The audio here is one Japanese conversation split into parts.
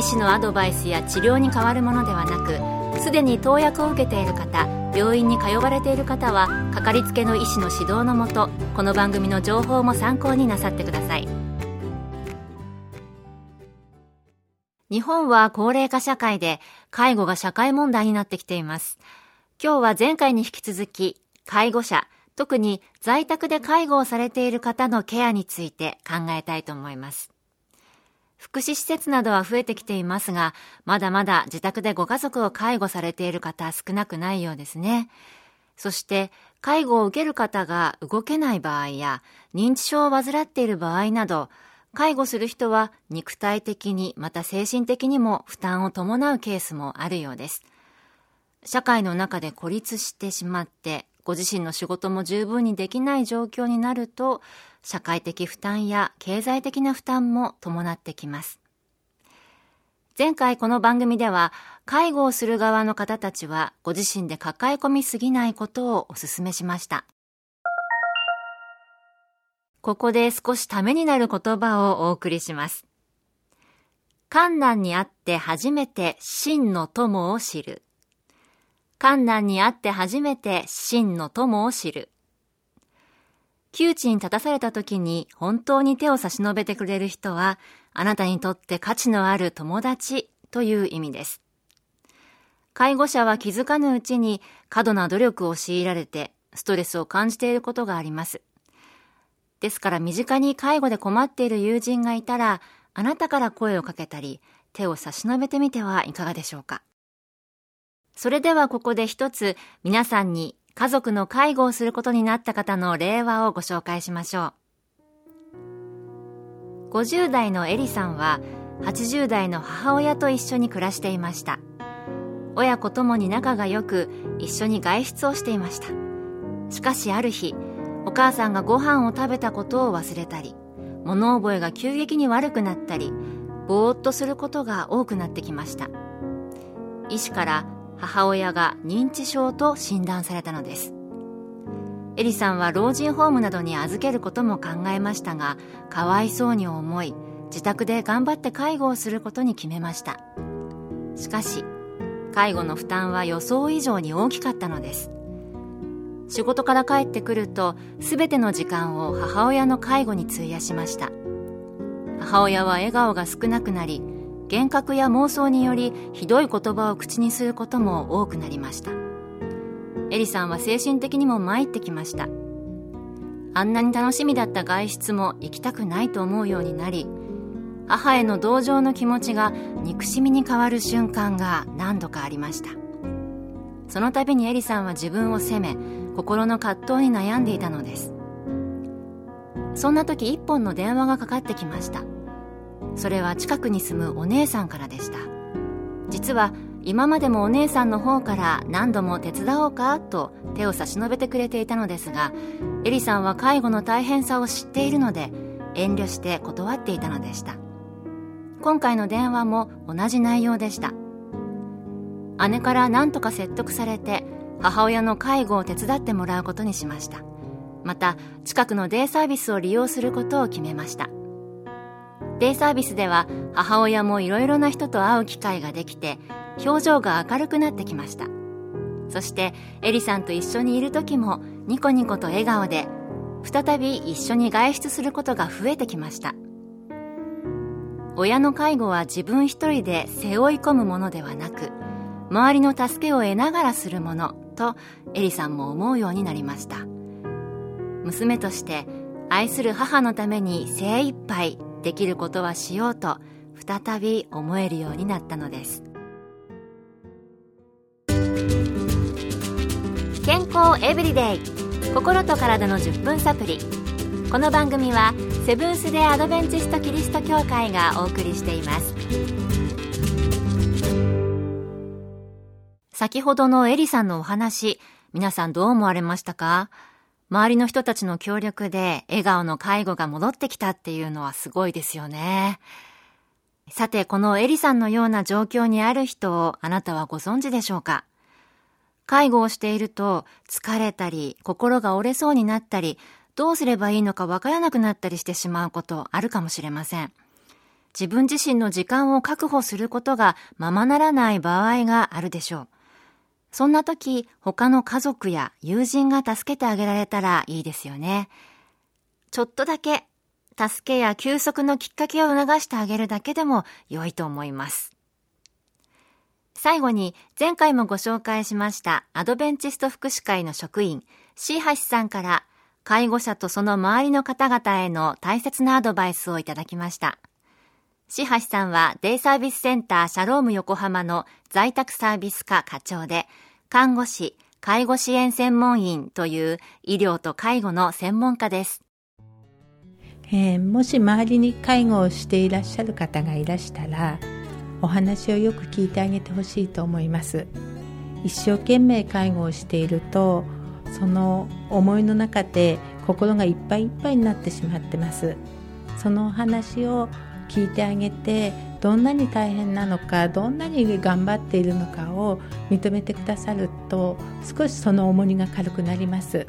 医師のアドバイスや治療に変わるものではなくすでに投薬を受けている方病院に通われている方はかかりつけの医師の指導のもとこの番組の情報も参考になさってください。日本は高齢化社会で介護が社会問題になってきています。今日は前回に引き続き介護者特に在宅で介護をされている方のケアについて考えたいと思います。福祉施設などは増えてきていますが、まだまだ自宅でご家族を介護されている方少なくないようですね。そして、介護を受ける方が動けない場合や、認知症を患っている場合など、介護する人は肉体的にまた精神的にも負担を伴うケースもあるようです。社会の中で孤立してしまって、ご自身の仕事も十分にできない状況になると、社会的負担や経済的な負担も伴ってきます。前回この番組では、介護をする側の方たちはご自身で抱え込みすぎないことをお勧めしました。ここで少しためになる言葉をお送りします。困難にあって初めて真の友を知る。困難にあって初めて真の友を知る。窮地に立たされた時に本当に手を差し伸べてくれる人は、あなたにとって価値のある友達という意味です。介護者は気づかぬうちに過度な努力を強いられてストレスを感じていることがあります。ですから身近に介護で困っている友人がいたら、あなたから声をかけたり、手を差し伸べてみてはいかがでしょうか。それではここで一つ皆さんに家族の介護をすることになった方の例話をご紹介しましょう。50代のエリさんは80代の母親と一緒に暮らしていました。親子ともに仲が良く一緒に外出をしていました。しかしある日、お母さんがご飯を食べたことを忘れたり、物覚えが急激に悪くなったり、ぼーっとすることが多くなってきました。医師から母親が認知症と診断されたのです。エリさんは老人ホームなどに預けることも考えましたがかわいそうに思い自宅で頑張って介護をすることに決めました。しかし介護の負担は予想以上に大きかったのです。仕事から帰ってくると全ての時間を母親の介護に費やしました。母親は笑顔が少なくなり幻覚や妄想によりひどい言葉を口にすることも多くなりました。エリさんは精神的にも参ってきました。あんなに楽しみだった外出も行きたくないと思うようになり母への同情の気持ちが憎しみに変わる瞬間が何度かありました。その度にエリさんは自分を責め心の葛藤に悩んでいたのです。そんな時一本の電話がかかってきました。それは近くに住むお姉さんからでした。実は今までもお姉さんの方から何度も手伝おうかと手を差し伸べてくれていたのですがエリさんは介護の大変さを知っているので遠慮して断っていたのでした。今回の電話も同じ内容でした。姉から何とか説得されて母親の介護を手伝ってもらうことにしました。また近くのデイサービスを利用することを決めました。デイサービスでは母親もいろいろな人と会う機会ができて表情が明るくなってきました。そしてエリさんと一緒にいる時もニコニコと笑顔で再び一緒に外出することが増えてきました。親の介護は自分一人で背負い込むものではなく周りの助けを得ながらするものとエリさんも思うようになりました。娘として愛する母のために精一杯できることはしようと再び思えるようになったのです。健康エブリデイ。心と体の10分サプリ。この番組はセブンス・デ・アドベンチスト・キリスト教会がお送りしています。先ほどのエリさんのお話、皆さんどう思われましたか？周りの人たちの協力で笑顔の介護が戻ってきたっていうのはすごいですよね。さて、このエリさんのような状況にある人をあなたはご存知でしょうか？介護をしていると疲れたり心が折れそうになったりどうすればいいのかわからなくなったりしてしまうことあるかもしれません。自分自身の時間を確保することがままならない場合があるでしょう。そんな時、他の家族や友人が助けてあげられたらいいですよね。ちょっとだけ、助けや休息のきっかけを促してあげるだけでも良いと思います。最後に、前回もご紹介しましたアドベンチスト福祉会の職員、シーハシさんから、介護者とその周りの方々への大切なアドバイスをいただきました。シハシさんはデイサービスセンターシャローム横浜の在宅サービス課課長で、看護師、介護支援専門員という医療と介護の専門家です。えー、もし周りに介護をしていらっしゃる方がいらしたら、お話をよく聞いてあげてほしいと思います。一生懸命介護をしていると、その思いの中で心がいっぱいいっぱいになってしまってます。そのお話を聞いてあげてどんなに大変なのかどんなに頑張っているのかを認めてくださると少しその重荷が軽くなります。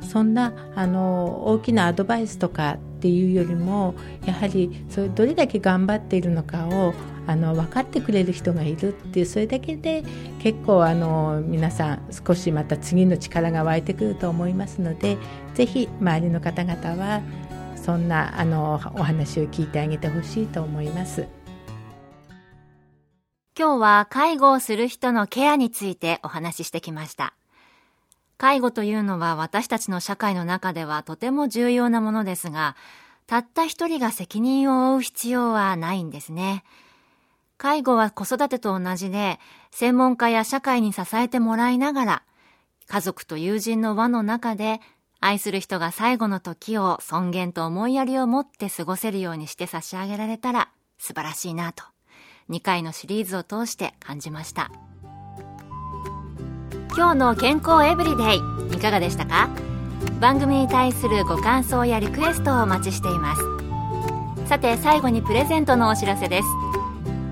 そんなあの大きなアドバイスとかっていうよりもやはりそれどれだけ頑張っているのかをあの分かってくれる人がいるっていうそれだけで結構あの皆さん少しまた次の力が湧いてくると思いますので是非周りの方々はそんなあのお話を聞いてあげてほしいと思います。今日は介護をする人のケアについてお話ししてきました。介護というのは私たちの社会の中ではとても重要なものですがたった一人が責任を負う必要はないんですね。介護は子育てと同じで専門家や社会に支えてもらいながら家族と友人の輪の中で愛する人が最後の時を尊厳と思いやりを持って過ごせるようにして差し上げられたら素晴らしいなと2回のシリーズを通して感じました。今日の健康エブリデイいかがでしたか？番組に対するご感想やリクエストをお待ちしています。さて最後にプレゼントのお知らせです。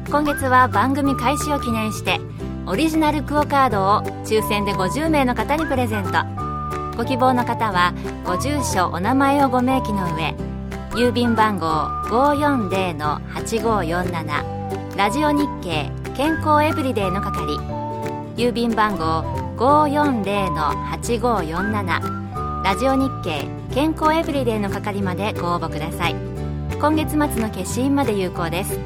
今月は番組開始を記念してオリジナルクオカードを抽選で50名の方にプレゼント。ご希望の方はご住所お名前をご明記の上郵便番号540-8547ラジオ日経健康エブリデイの係郵便番号540-8547ラジオ日経健康エブリデイの係までご応募ください。今月末の消印まで有効です。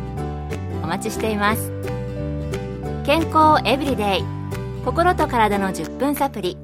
お待ちしています。健康エブリデイ心と体の10分サプリ。